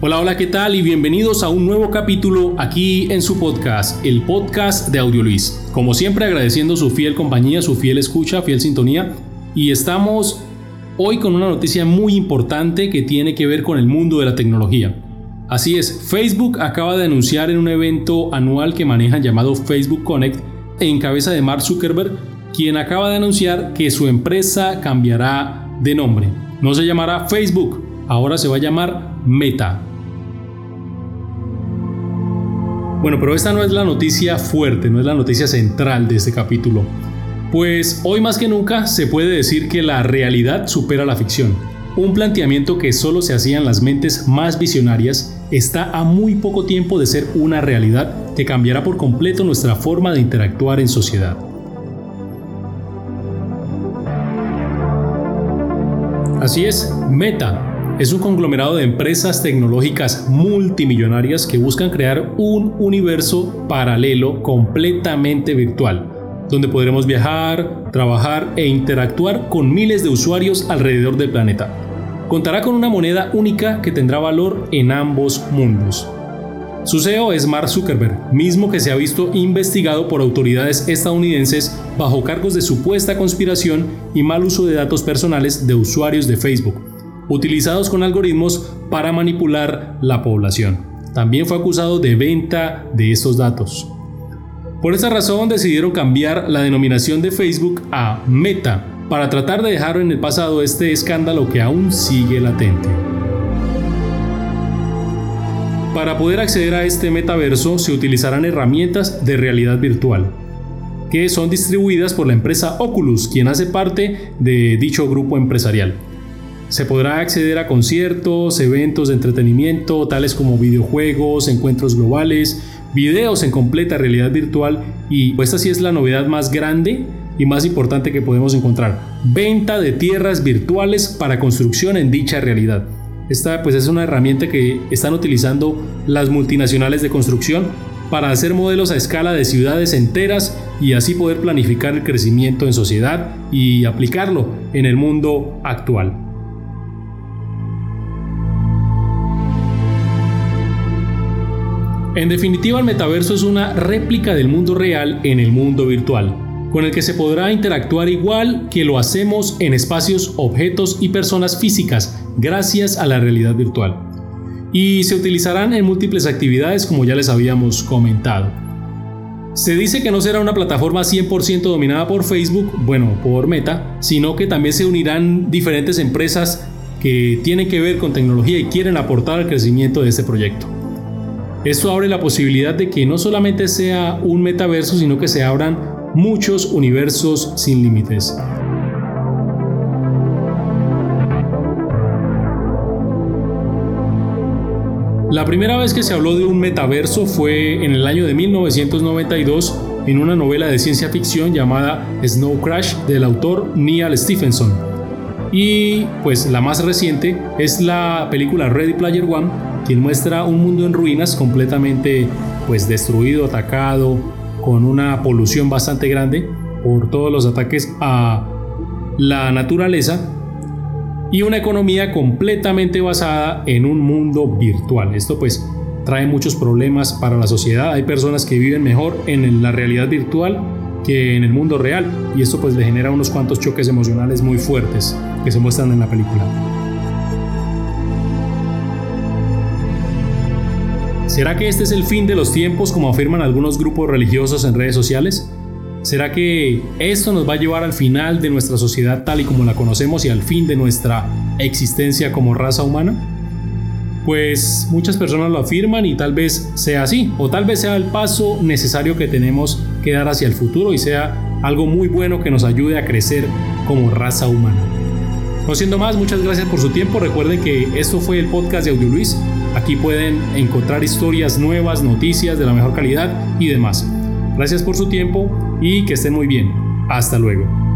Hola, hola, ¿qué tal? Y bienvenidos a un nuevo capítulo aquí en su podcast, el podcast de Audio Luis. Como siempre agradeciendo su fiel compañía, su fiel escucha, fiel sintonía. Y estamos hoy con una noticia muy importante que tiene que ver con el mundo de la tecnología. Así es, Facebook acaba de anunciar en un evento anual que manejan llamado Facebook Connect en cabeza de Mark Zuckerberg, quien acaba de anunciar que su empresa cambiará de nombre. No se llamará Facebook, ahora se va a llamar Meta. Bueno, pero esta no es la noticia fuerte, no es la noticia central de este capítulo. Pues hoy más que nunca se puede decir que la realidad supera la ficción. Un planteamiento que solo se hacía en las mentes más visionarias está a muy poco tiempo de ser una realidad que cambiará por completo nuestra forma de interactuar en sociedad. Así es, Meta, es un conglomerado de empresas tecnológicas multimillonarias que buscan crear un universo paralelo completamente virtual, donde podremos viajar, trabajar e interactuar con miles de usuarios alrededor del planeta. Contará con una moneda única que tendrá valor en ambos mundos. Su CEO es Mark Zuckerberg, mismo que se ha visto investigado por autoridades estadounidenses bajo cargos de supuesta conspiración y mal uso de datos personales de usuarios de Facebook utilizados con algoritmos para manipular la población. También fue acusado de venta de estos datos. Por esa razón decidieron cambiar la denominación de Facebook a Meta para tratar de dejar en el pasado este escándalo que aún sigue latente. Para poder acceder a este metaverso se utilizarán herramientas de realidad virtual, que son distribuidas por la empresa Oculus, quien hace parte de dicho grupo empresarial. Se podrá acceder a conciertos, eventos de entretenimiento, tales como videojuegos, encuentros globales, videos en completa realidad virtual y esta sí es la novedad más grande y más importante que podemos encontrar. Venta de tierras virtuales para construcción en dicha realidad. Esta pues es una herramienta que están utilizando las multinacionales de construcción para hacer modelos a escala de ciudades enteras y así poder planificar el crecimiento en sociedad y aplicarlo en el mundo actual. En definitiva, el metaverso es una réplica del mundo real en el mundo virtual, con el que se podrá interactuar igual que lo hacemos en espacios, objetos y personas físicas gracias a la realidad virtual. Y se utilizarán en múltiples actividades como ya les habíamos comentado. Se dice que no será una plataforma 100% dominada por Facebook, bueno, por Meta, sino que también se unirán diferentes empresas que tienen que ver con tecnología y quieren aportar al crecimiento de este proyecto. Esto abre la posibilidad de que no solamente sea un metaverso, sino que se abran muchos universos sin límites. La primera vez que se habló de un metaverso fue en el año de 1992 en una novela de ciencia ficción llamada Snow Crash del autor Neal Stephenson. Y pues la más reciente es la película Ready Player One quien muestra un mundo en ruinas completamente pues destruido, atacado, con una polución bastante grande por todos los ataques a la naturaleza y una economía completamente basada en un mundo virtual. Esto pues trae muchos problemas para la sociedad. Hay personas que viven mejor en la realidad virtual que en el mundo real y esto pues le genera unos cuantos choques emocionales muy fuertes que se muestran en la película. ¿Será que este es el fin de los tiempos como afirman algunos grupos religiosos en redes sociales? ¿Será que esto nos va a llevar al final de nuestra sociedad tal y como la conocemos y al fin de nuestra existencia como raza humana? Pues muchas personas lo afirman y tal vez sea así, o tal vez sea el paso necesario que tenemos que dar hacia el futuro y sea algo muy bueno que nos ayude a crecer como raza humana. No siendo más, muchas gracias por su tiempo. Recuerden que esto fue el podcast de Audio Luis. Aquí pueden encontrar historias nuevas, noticias de la mejor calidad y demás. Gracias por su tiempo y que estén muy bien. Hasta luego.